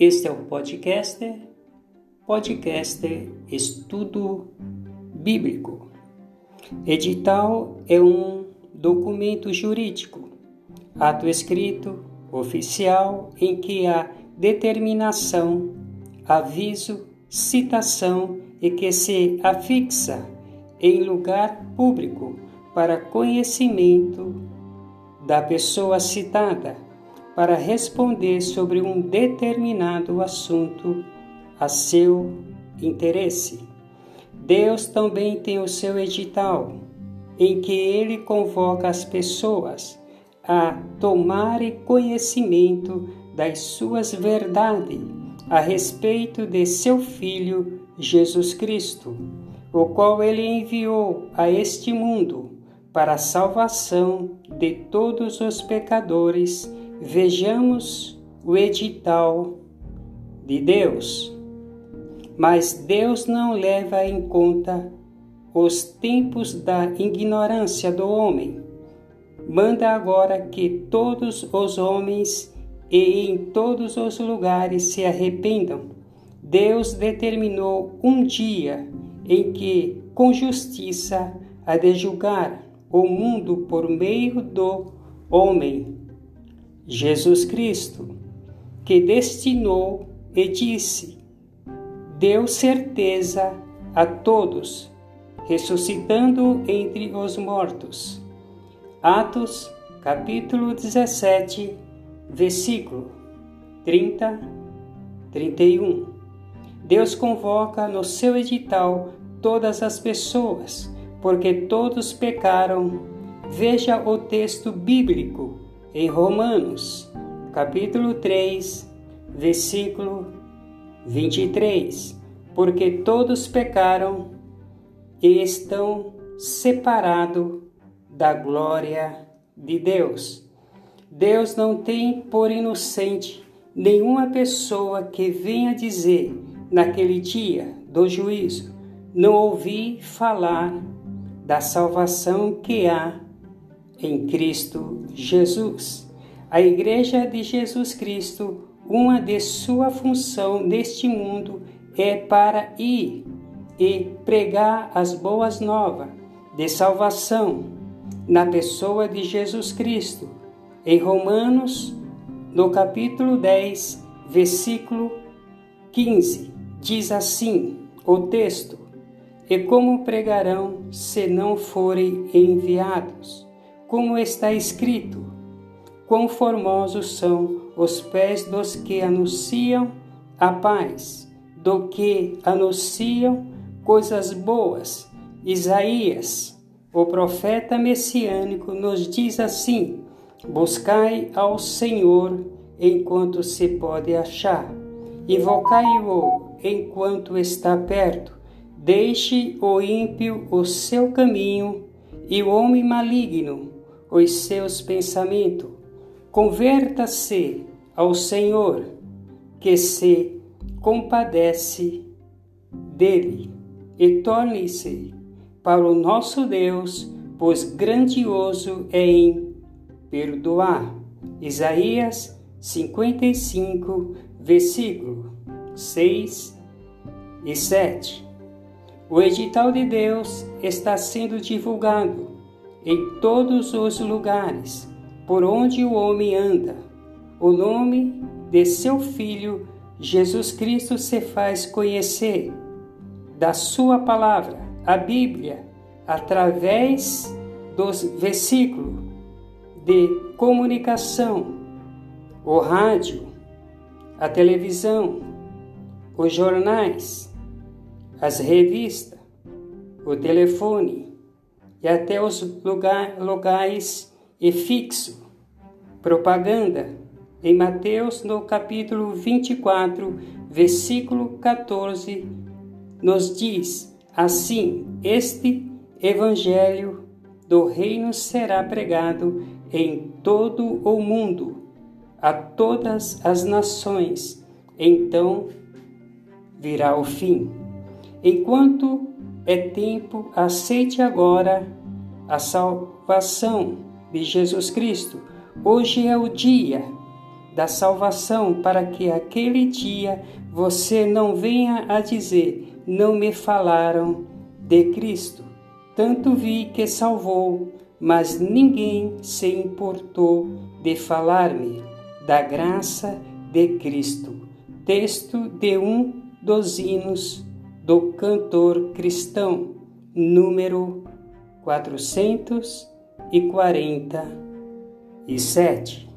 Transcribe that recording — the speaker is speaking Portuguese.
Este é o podcast, podcast Estudo Bíblico. Edital é um documento jurídico, ato escrito, oficial, em que há determinação, aviso, citação e que se afixa em lugar público para conhecimento da pessoa citada para responder sobre um determinado assunto a seu interesse. Deus também tem o seu edital, em que ele convoca as pessoas a tomarem conhecimento das suas verdades a respeito de seu Filho Jesus Cristo, o qual ele enviou a este mundo para a salvação de todos os pecadores Vejamos o edital de Deus. Mas Deus não leva em conta os tempos da ignorância do homem. Manda agora que todos os homens e em todos os lugares se arrependam. Deus determinou um dia em que, com justiça, há de julgar o mundo por meio do homem Jesus Cristo, que destinou e disse: deu certeza a todos, ressuscitando entre os mortos. Atos, capítulo 17, versículo 30, 31. Deus convoca no seu edital todas as pessoas, porque todos pecaram. Veja o texto bíblico em Romanos, capítulo 3, versículo 23, porque todos pecaram e estão separados da glória de Deus. Deus não tem por inocente nenhuma pessoa que venha dizer naquele dia do juízo: Não ouvi falar da salvação que há em Cristo Jesus. A Igreja de Jesus Cristo, uma de sua função neste mundo é para ir e pregar as boas novas de salvação na pessoa de Jesus Cristo. Em Romanos, no capítulo 10, versículo 15, diz assim o texto: E como pregarão se não forem enviados? Como está escrito: Quão formosos são os pés dos que anunciam a paz, do que anunciam coisas boas. Isaías, o profeta messiânico, nos diz assim: Buscai ao Senhor enquanto se pode achar, invocai-o enquanto está perto. Deixe o ímpio o seu caminho e o homem maligno os seus pensamentos. Converta-se ao Senhor, que se compadece dele, e torne-se para o nosso Deus, pois grandioso é em perdoar. Isaías 55, versículo 6 e 7. O edital de Deus está sendo divulgado em todos os lugares por onde o homem anda. O nome de seu Filho Jesus Cristo se faz conhecer da Sua palavra, a Bíblia, através dos versículos de comunicação, o rádio, a televisão, os jornais, as revistas, o telefone, e até os lugar, locais e fixo. Propaganda em Mateus no capítulo 24, versículo 14, nos diz assim: Este evangelho do reino será pregado em todo o mundo, a todas as nações, então virá o fim. Enquanto é tempo, aceite agora a salvação de Jesus Cristo. Hoje é o dia da salvação, para que aquele dia você não venha a dizer: Não me falaram de Cristo. Tanto vi que salvou, mas ninguém se importou de falar-me da graça de Cristo. Texto de um dos hinos do cantor cristão, número 447.